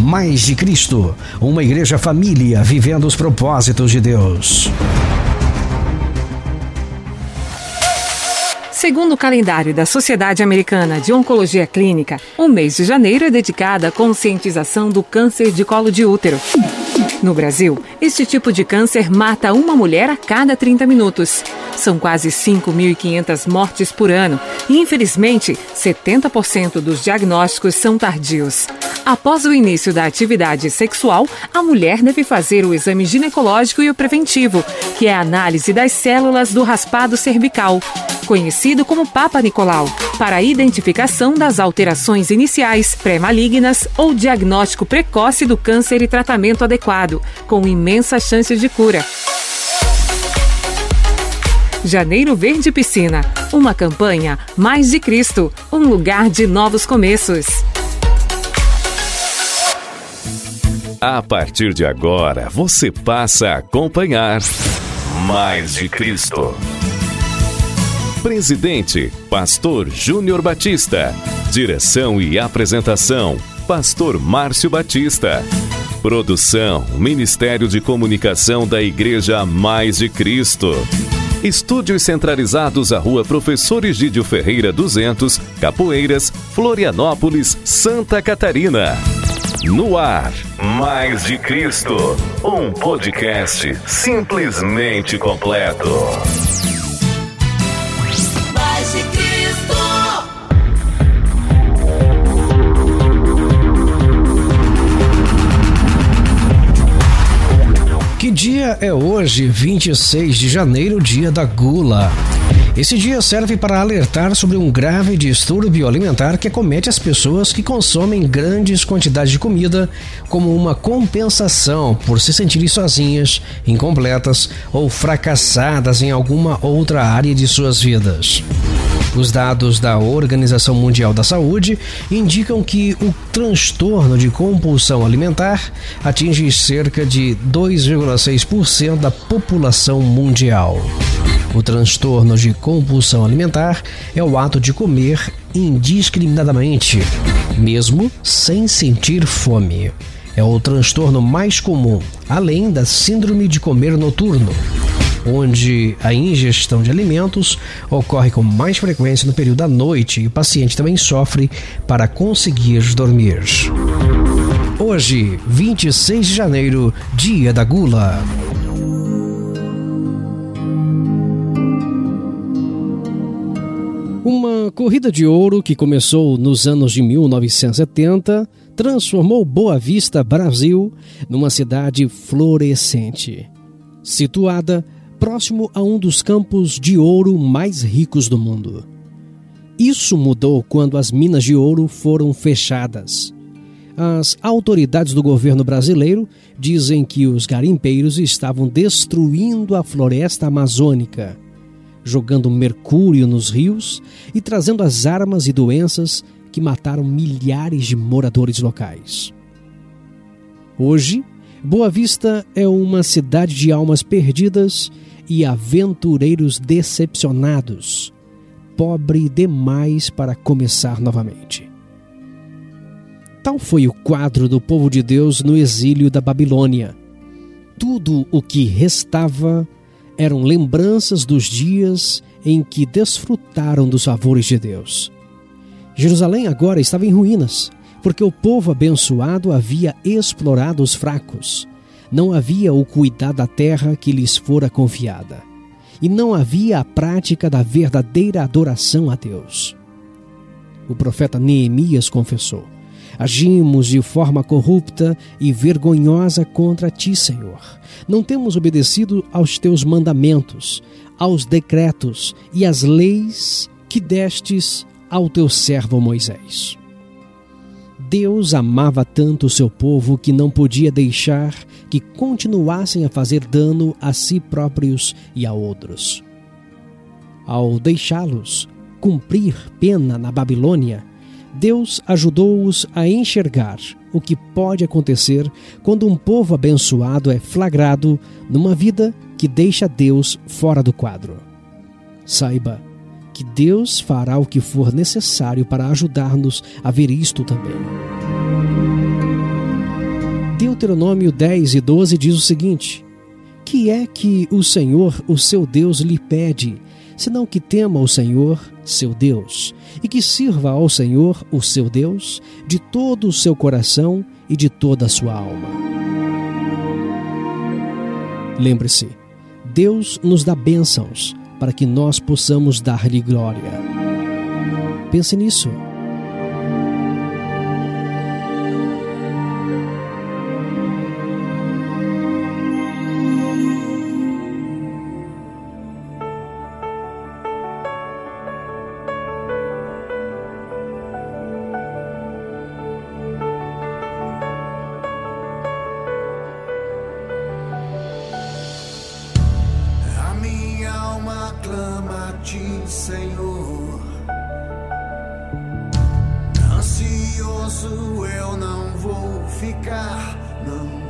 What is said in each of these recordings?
Mais de Cristo, uma igreja família vivendo os propósitos de Deus. Segundo o calendário da Sociedade Americana de Oncologia Clínica, o mês de janeiro é dedicado à conscientização do câncer de colo de útero. No Brasil, este tipo de câncer mata uma mulher a cada 30 minutos. São quase 5.500 mortes por ano e, infelizmente, 70% dos diagnósticos são tardios. Após o início da atividade sexual, a mulher deve fazer o exame ginecológico e o preventivo, que é a análise das células do raspado cervical, conhecido como Papa Nicolau, para a identificação das alterações iniciais, pré-malignas ou diagnóstico precoce do câncer e tratamento adequado, com imensa chance de cura. Janeiro Verde Piscina, uma campanha Mais de Cristo, um lugar de novos começos. A partir de agora, você passa a acompanhar Mais de Cristo. Presidente, Pastor Júnior Batista. Direção e apresentação, Pastor Márcio Batista. Produção, Ministério de Comunicação da Igreja Mais de Cristo. Estúdios centralizados à Rua Professor Egídio Ferreira 200, Capoeiras, Florianópolis, Santa Catarina. No ar, Mais de Cristo, um podcast simplesmente completo. É hoje, 26 de janeiro, dia da gula? Esse dia serve para alertar sobre um grave distúrbio alimentar que acomete as pessoas que consomem grandes quantidades de comida como uma compensação por se sentirem sozinhas, incompletas ou fracassadas em alguma outra área de suas vidas. Os dados da Organização Mundial da Saúde indicam que o transtorno de compulsão alimentar atinge cerca de 2,6% da população mundial. O transtorno de compulsão alimentar é o ato de comer indiscriminadamente, mesmo sem sentir fome. É o transtorno mais comum, além da síndrome de comer noturno, onde a ingestão de alimentos ocorre com mais frequência no período da noite e o paciente também sofre para conseguir dormir. Hoje, 26 de janeiro, dia da gula. Uma corrida de ouro que começou nos anos de 1970 transformou Boa Vista, Brasil, numa cidade florescente, situada próximo a um dos campos de ouro mais ricos do mundo. Isso mudou quando as minas de ouro foram fechadas. As autoridades do governo brasileiro dizem que os garimpeiros estavam destruindo a floresta amazônica, jogando mercúrio nos rios e trazendo as armas e doenças que mataram milhares de moradores locais. Hoje, Boa Vista é uma cidade de almas perdidas e aventureiros decepcionados, pobre demais para começar novamente. Tal foi o quadro do povo de Deus no exílio da Babilônia. Tudo o que restava eram lembranças dos dias em que desfrutaram dos favores de Deus. Jerusalém agora estava em ruínas, porque o povo abençoado havia explorado os fracos. Não havia o cuidar da terra que lhes fora confiada. E não havia a prática da verdadeira adoração a Deus. O profeta Neemias confessou: Agimos de forma corrupta e vergonhosa contra ti, Senhor. Não temos obedecido aos teus mandamentos, aos decretos e às leis que destes ao teu servo Moisés. Deus amava tanto o seu povo que não podia deixar que continuassem a fazer dano a si próprios e a outros. Ao deixá-los cumprir pena na Babilônia, Deus ajudou-os a enxergar o que pode acontecer quando um povo abençoado é flagrado numa vida que deixa Deus fora do quadro. Saiba que Deus fará o que for necessário para ajudar-nos a ver isto também. Deuteronômio 10 e 12 diz o seguinte: Que é que o Senhor, o seu Deus, lhe pede senão que tema o Senhor, seu Deus, e que sirva ao Senhor, o seu Deus, de todo o seu coração e de toda a sua alma. Lembre-se, Deus nos dá bênçãos para que nós possamos dar-lhe glória. Pense nisso. Ficar, não.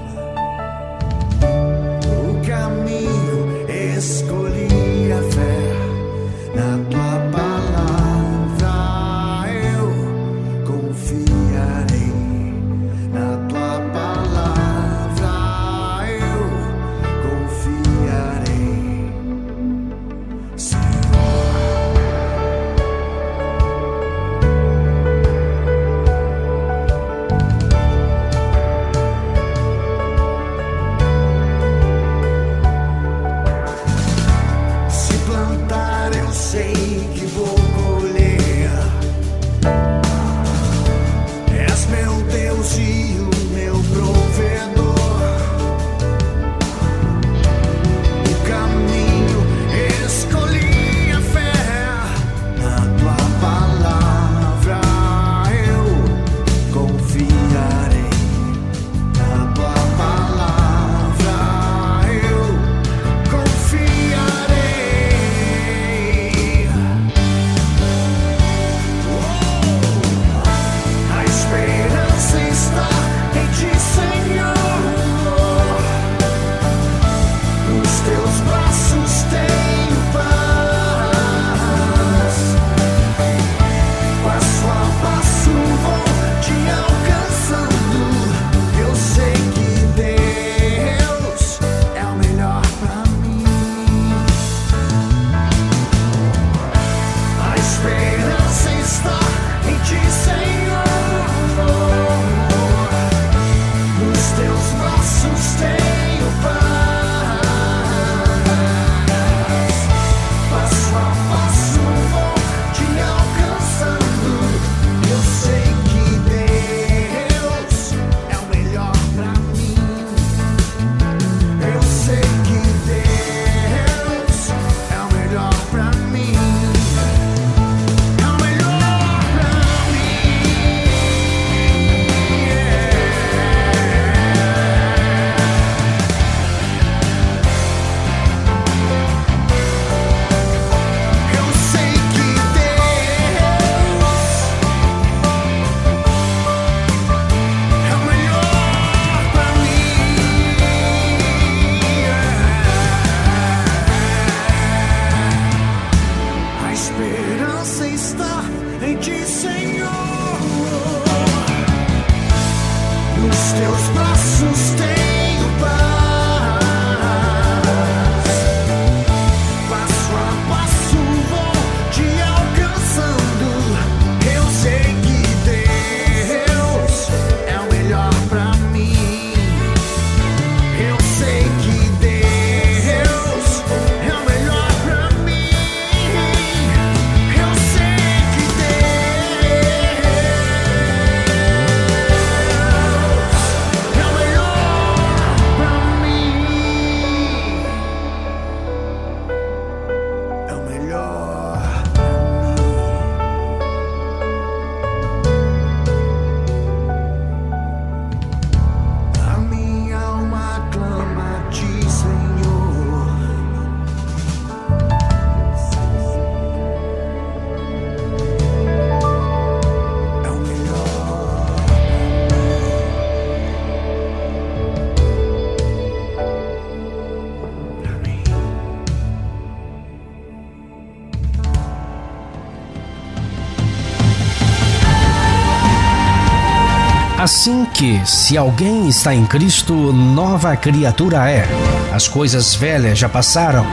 Que, se alguém está em Cristo, nova criatura é. As coisas velhas já passaram,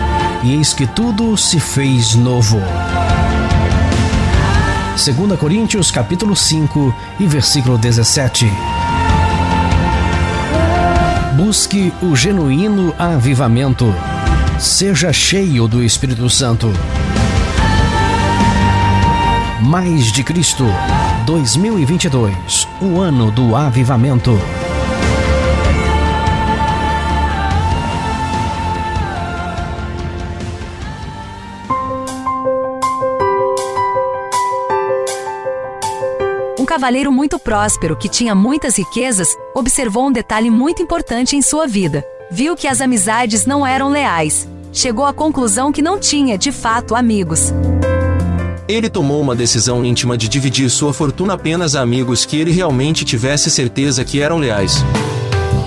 e eis que tudo se fez novo. 2 Coríntios capítulo 5 e versículo 17. Busque o genuíno avivamento. Seja cheio do Espírito Santo. Mais de Cristo 2022, o ano do avivamento. Um cavaleiro muito próspero que tinha muitas riquezas observou um detalhe muito importante em sua vida. Viu que as amizades não eram leais. Chegou à conclusão que não tinha, de fato, amigos. Ele tomou uma decisão íntima de dividir sua fortuna apenas a amigos que ele realmente tivesse certeza que eram leais.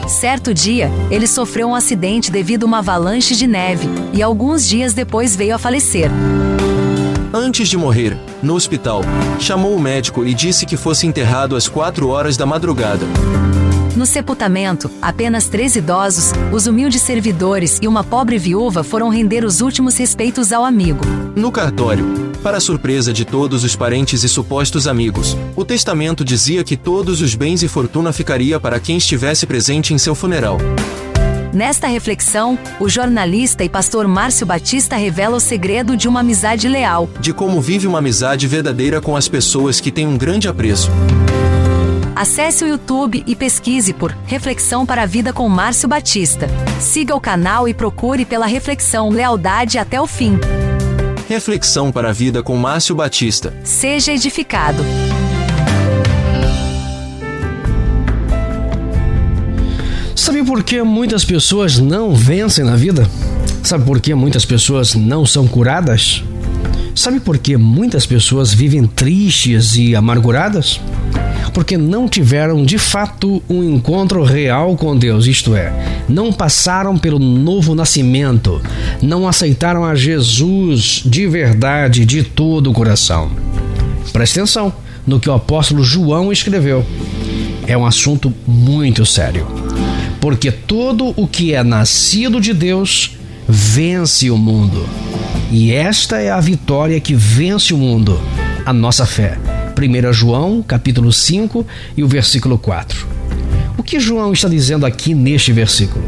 Certo dia, ele sofreu um acidente devido a uma avalanche de neve e alguns dias depois veio a falecer. Antes de morrer, no hospital, chamou o médico e disse que fosse enterrado às 4 horas da madrugada. No sepultamento, apenas três idosos, os humildes servidores e uma pobre viúva foram render os últimos respeitos ao amigo. No cartório, para a surpresa de todos os parentes e supostos amigos, o testamento dizia que todos os bens e fortuna ficaria para quem estivesse presente em seu funeral. Nesta reflexão, o jornalista e pastor Márcio Batista revela o segredo de uma amizade leal. De como vive uma amizade verdadeira com as pessoas que têm um grande apreço. Acesse o YouTube e pesquise por Reflexão para a Vida com Márcio Batista. Siga o canal e procure pela reflexão Lealdade até o fim. Reflexão para a vida com Márcio Batista. Seja edificado. Sabe por que muitas pessoas não vencem na vida? Sabe por que muitas pessoas não são curadas? Sabe por que muitas pessoas vivem tristes e amarguradas? Porque não tiveram de fato um encontro real com Deus, isto é, não passaram pelo novo nascimento, não aceitaram a Jesus de verdade, de todo o coração. Preste atenção no que o apóstolo João escreveu. É um assunto muito sério. Porque todo o que é nascido de Deus vence o mundo. E esta é a vitória que vence o mundo, a nossa fé. 1 João, capítulo 5 e o versículo 4. O que João está dizendo aqui neste versículo?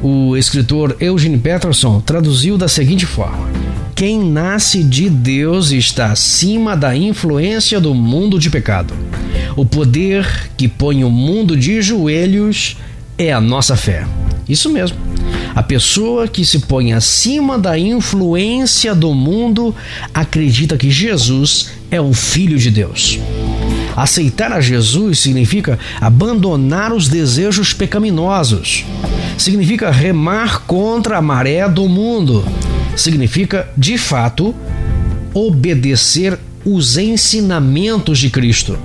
O escritor Eugene Peterson traduziu da seguinte forma: Quem nasce de Deus está acima da influência do mundo de pecado. O poder que põe o mundo de joelhos é a nossa fé. Isso mesmo. A pessoa que se põe acima da influência do mundo acredita que Jesus é o Filho de Deus. Aceitar a Jesus significa abandonar os desejos pecaminosos. Significa remar contra a maré do mundo. Significa, de fato, obedecer os ensinamentos de Cristo.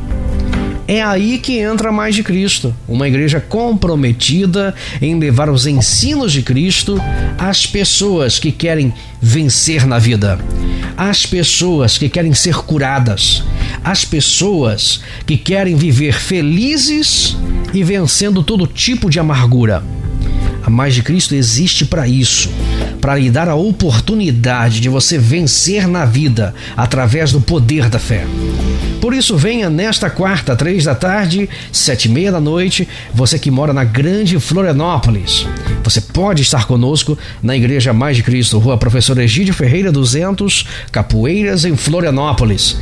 É aí que entra mais de Cristo, uma igreja comprometida em levar os ensinos de Cristo às pessoas que querem vencer na vida, às pessoas que querem ser curadas, às pessoas que querem viver felizes e vencendo todo tipo de amargura. A mais de Cristo existe para isso, para lhe dar a oportunidade de você vencer na vida através do poder da fé. Por isso, venha nesta quarta, três da tarde, sete e meia da noite, você que mora na Grande Florianópolis. Você pode estar conosco na Igreja Mais de Cristo, Rua Professor Egídio Ferreira 200, Capoeiras, em Florianópolis.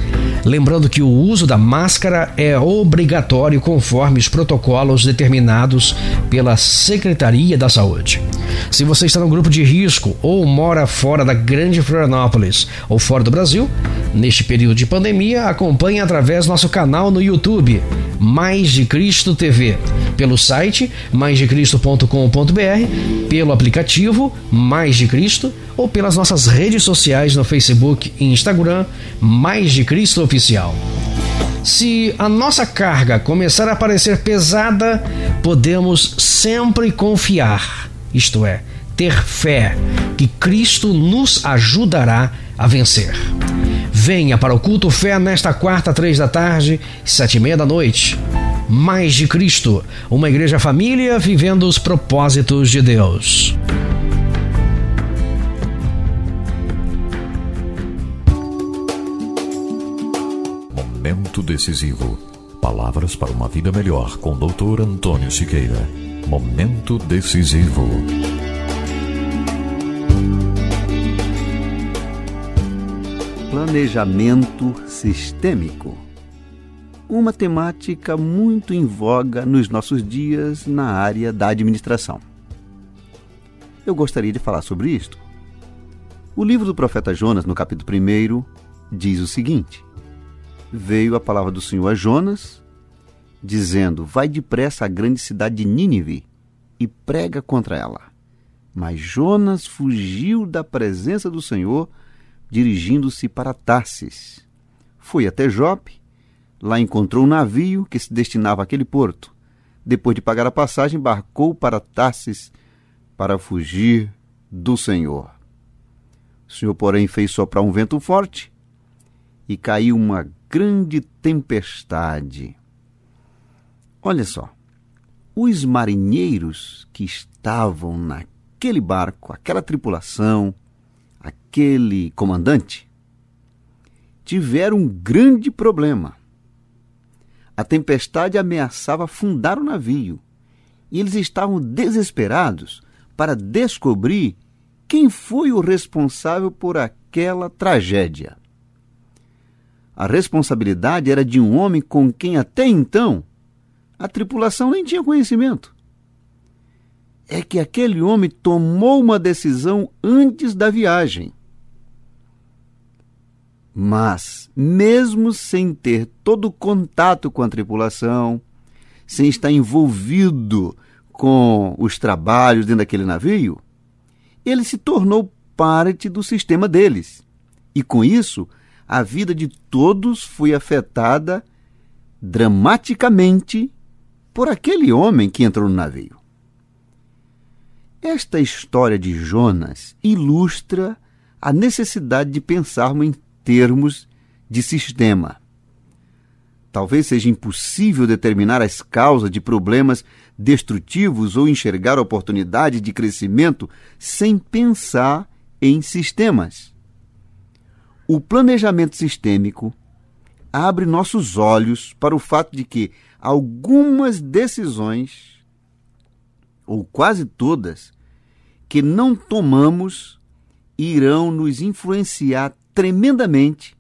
Lembrando que o uso da máscara é obrigatório conforme os protocolos determinados pela Secretaria da Saúde. Se você está no grupo de risco ou mora fora da Grande Florianópolis ou fora do Brasil, neste período de pandemia, acompanhe através do nosso canal no YouTube, Mais de Cristo TV, pelo site maisdecristo.com.br, pelo aplicativo Mais de Cristo ou pelas nossas redes sociais no Facebook e Instagram, Mais de Cristo Oficial. Se a nossa carga começar a parecer pesada, podemos sempre confiar, isto é, ter fé que Cristo nos ajudará a vencer. Venha para o culto fé nesta quarta, três da tarde, sete e meia da noite. Mais de Cristo, uma igreja família vivendo os propósitos de Deus. Momento decisivo. Palavras para uma vida melhor com Dr. Antônio Siqueira. Momento decisivo. Planejamento sistêmico. Uma temática muito em voga nos nossos dias na área da administração. Eu gostaria de falar sobre isto. O livro do profeta Jonas, no capítulo 1, diz o seguinte: Veio a palavra do Senhor a Jonas, dizendo: Vai depressa à grande cidade de Nínive e prega contra ela. Mas Jonas fugiu da presença do Senhor dirigindo-se para Tarsis. Foi até Jope, lá encontrou um navio que se destinava àquele porto. Depois de pagar a passagem, embarcou para Tarsis para fugir do Senhor. O Senhor, porém, fez soprar um vento forte e caiu uma grande tempestade. Olha só, os marinheiros que estavam naquele barco, aquela tripulação, aquele comandante, tiveram um grande problema. A tempestade ameaçava afundar o navio e eles estavam desesperados para descobrir quem foi o responsável por aquela tragédia. A responsabilidade era de um homem com quem até então a tripulação nem tinha conhecimento é que aquele homem tomou uma decisão antes da viagem. Mas, mesmo sem ter todo contato com a tripulação, sem estar envolvido com os trabalhos dentro daquele navio, ele se tornou parte do sistema deles. E com isso, a vida de todos foi afetada dramaticamente por aquele homem que entrou no navio. Esta história de Jonas ilustra a necessidade de pensarmos em termos de sistema. Talvez seja impossível determinar as causas de problemas destrutivos ou enxergar oportunidades de crescimento sem pensar em sistemas. O planejamento sistêmico abre nossos olhos para o fato de que algumas decisões ou quase todas, que não tomamos irão nos influenciar tremendamente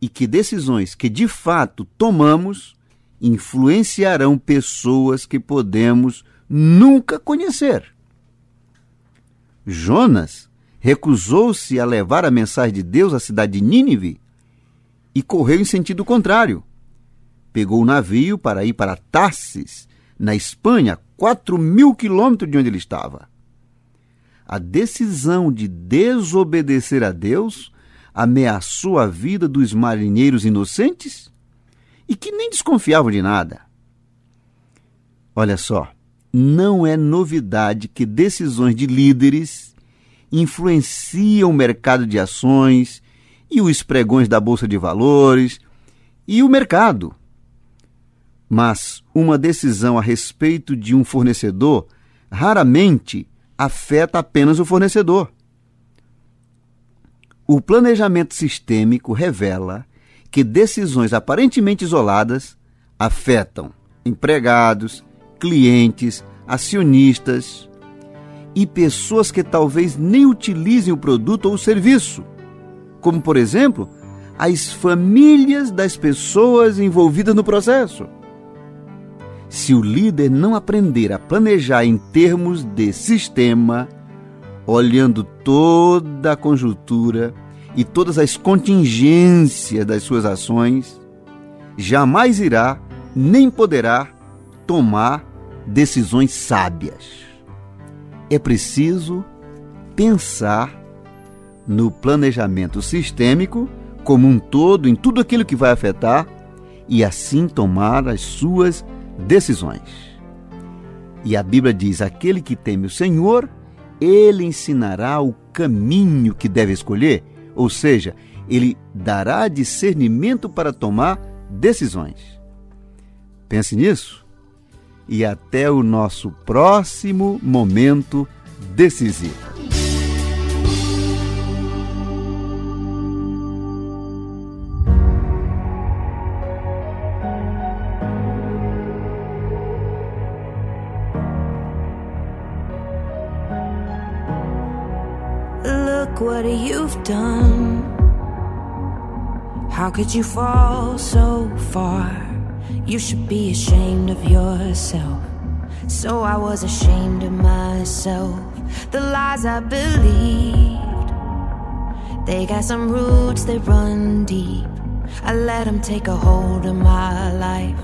e que decisões que de fato tomamos influenciarão pessoas que podemos nunca conhecer. Jonas recusou-se a levar a mensagem de Deus à cidade de Nínive e correu em sentido contrário. Pegou o navio para ir para Tarsis, na Espanha, 4 mil quilômetros de onde ele estava. A decisão de desobedecer a Deus ameaçou a vida dos marinheiros inocentes e que nem desconfiavam de nada. Olha só, não é novidade que decisões de líderes influenciam o mercado de ações e os pregões da bolsa de valores e o mercado. Mas uma decisão a respeito de um fornecedor raramente afeta apenas o fornecedor. O planejamento sistêmico revela que decisões aparentemente isoladas afetam empregados, clientes, acionistas e pessoas que talvez nem utilizem o produto ou o serviço, como, por exemplo, as famílias das pessoas envolvidas no processo. Se o líder não aprender a planejar em termos de sistema, olhando toda a conjuntura e todas as contingências das suas ações, jamais irá nem poderá tomar decisões sábias. É preciso pensar no planejamento sistêmico como um todo, em tudo aquilo que vai afetar, e assim tomar as suas decisões. E a Bíblia diz: aquele que teme o Senhor, ele ensinará o caminho que deve escolher, ou seja, ele dará discernimento para tomar decisões. Pense nisso e até o nosso próximo momento decisivo. You've done. How could you fall so far? You should be ashamed of yourself. So I was ashamed of myself. The lies I believed. They got some roots that run deep. I let them take a hold of my life.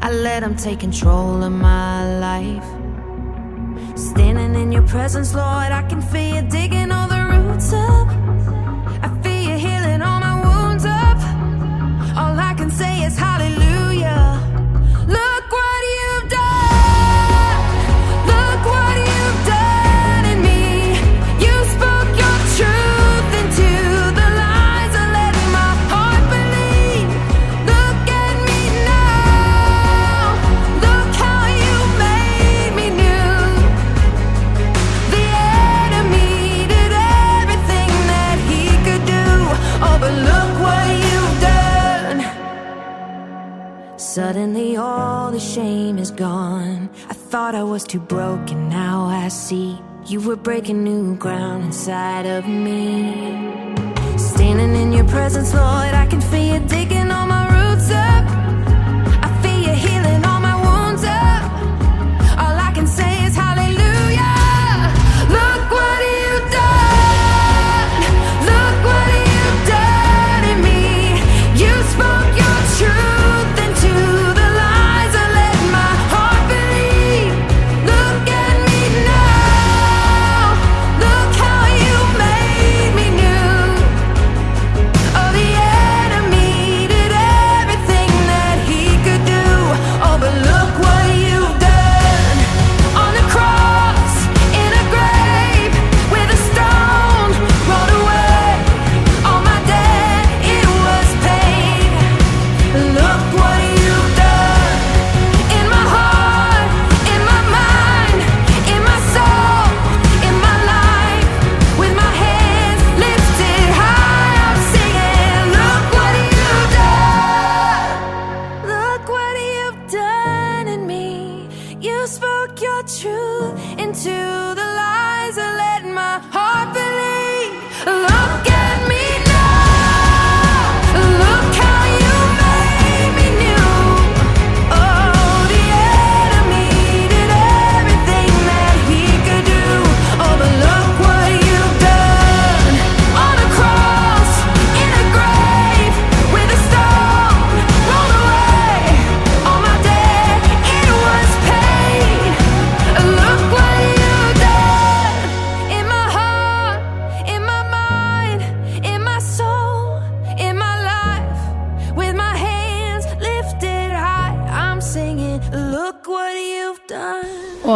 I let them take control of my life. Standing in your presence, Lord, I can feel you digging all the roots up. I feel you healing all my wounds up. All I can say is hallelujah. Suddenly, all the shame is gone. I thought I was too broken, now I see you were breaking new ground inside of me. Standing in your presence, Lord, I can feel you digging all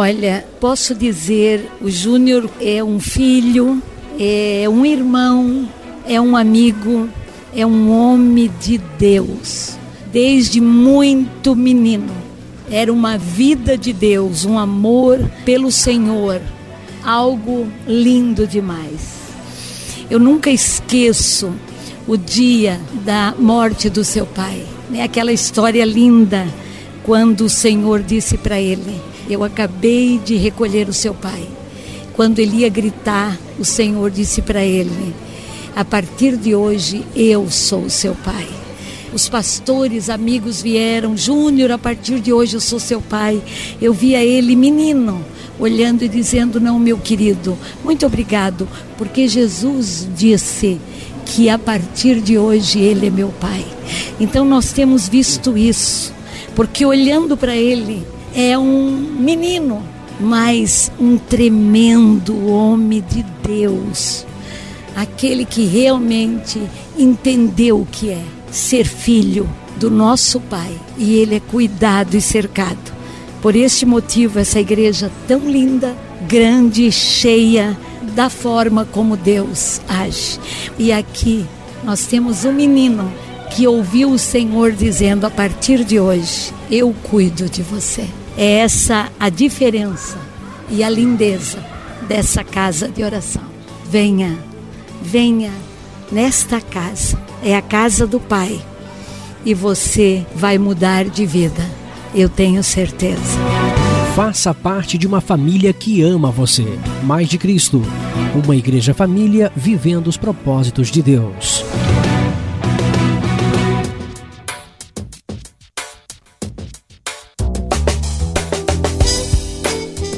Olha, posso dizer, o Júnior é um filho, é um irmão, é um amigo, é um homem de Deus. Desde muito menino, era uma vida de Deus, um amor pelo Senhor, algo lindo demais. Eu nunca esqueço o dia da morte do seu pai, né? Aquela história linda quando o Senhor disse para ele: Eu acabei de recolher o seu pai. Quando ele ia gritar, o Senhor disse para ele: A partir de hoje eu sou o seu pai. Os pastores, amigos vieram, Júnior, a partir de hoje eu sou seu pai. Eu via ele menino, olhando e dizendo: Não, meu querido, muito obrigado, porque Jesus disse que a partir de hoje ele é meu pai. Então nós temos visto isso porque olhando para ele é um menino, mas um tremendo homem de Deus, aquele que realmente entendeu o que é ser filho do nosso Pai e ele é cuidado e cercado. Por este motivo, essa igreja tão linda, grande, cheia da forma como Deus age. E aqui nós temos um menino que ouviu o Senhor dizendo: a partir de hoje, eu cuido de você. É essa a diferença e a lindeza dessa casa de oração. Venha, venha nesta casa. É a casa do Pai. E você vai mudar de vida. Eu tenho certeza. Faça parte de uma família que ama você. Mais de Cristo. Uma igreja família vivendo os propósitos de Deus.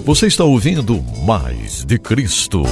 Você está ouvindo Mais de Cristo.